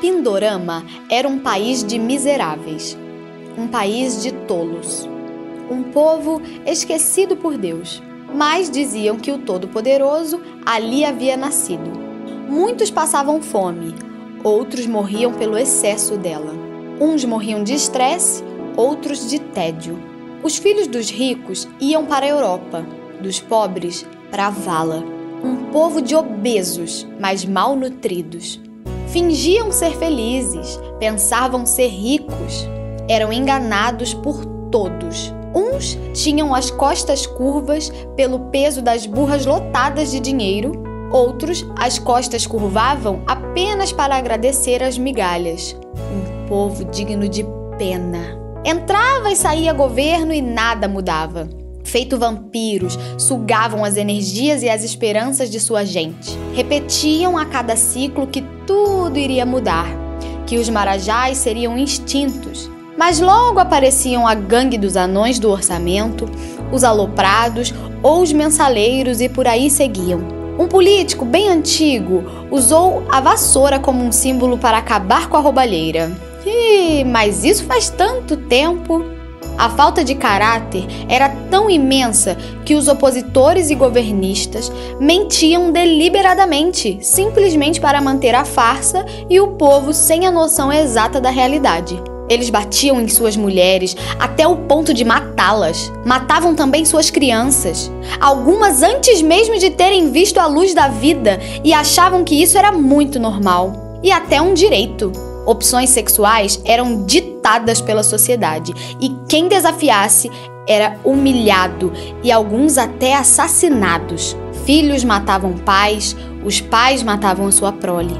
Pindorama era um país de miseráveis, um país de tolos, um povo esquecido por Deus. Mas diziam que o Todo-Poderoso ali havia nascido. Muitos passavam fome, outros morriam pelo excesso dela. Uns morriam de estresse, outros de tédio. Os filhos dos ricos iam para a Europa, dos pobres para a vala. Um povo de obesos, mas mal nutridos. Fingiam ser felizes, pensavam ser ricos, eram enganados por todos. Uns tinham as costas curvas pelo peso das burras lotadas de dinheiro, outros as costas curvavam apenas para agradecer as migalhas. Um povo digno de pena. Entrava e saía governo e nada mudava feito vampiros, sugavam as energias e as esperanças de sua gente. Repetiam a cada ciclo que tudo iria mudar, que os marajás seriam extintos. Mas logo apareciam a gangue dos anões do orçamento, os aloprados ou os mensaleiros e por aí seguiam. Um político bem antigo usou a vassoura como um símbolo para acabar com a roubalheira. Ih, mas isso faz tanto tempo! A falta de caráter era tão imensa que os opositores e governistas mentiam deliberadamente, simplesmente para manter a farsa e o povo sem a noção exata da realidade. Eles batiam em suas mulheres até o ponto de matá-las. Matavam também suas crianças, algumas antes mesmo de terem visto a luz da vida e achavam que isso era muito normal e até um direito. Opções sexuais eram ditadas pela sociedade e quem desafiasse era humilhado e alguns até assassinados. Filhos matavam pais, os pais matavam sua prole.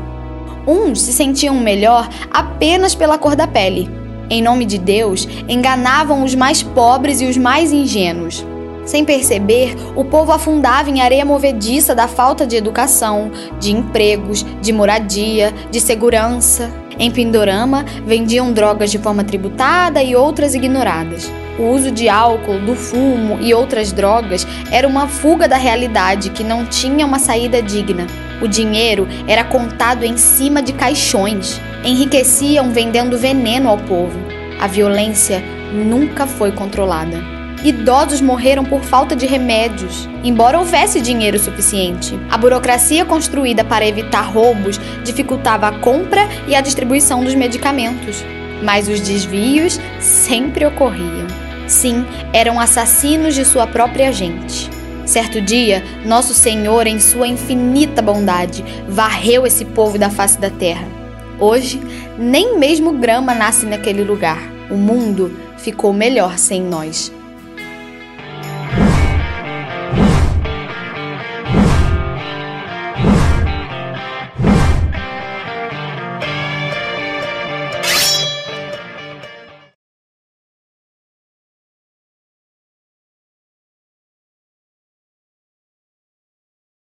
Uns se sentiam melhor apenas pela cor da pele. Em nome de Deus, enganavam os mais pobres e os mais ingênuos. Sem perceber, o povo afundava em areia movediça da falta de educação, de empregos, de moradia, de segurança. Em Pindorama, vendiam drogas de forma tributada e outras ignoradas. O uso de álcool, do fumo e outras drogas era uma fuga da realidade que não tinha uma saída digna. O dinheiro era contado em cima de caixões. Enriqueciam vendendo veneno ao povo. A violência nunca foi controlada. Idosos morreram por falta de remédios, embora houvesse dinheiro suficiente. A burocracia construída para evitar roubos dificultava a compra e a distribuição dos medicamentos. Mas os desvios sempre ocorriam. Sim, eram assassinos de sua própria gente. Certo dia, Nosso Senhor, em sua infinita bondade, varreu esse povo da face da terra. Hoje, nem mesmo grama nasce naquele lugar. O mundo ficou melhor sem nós.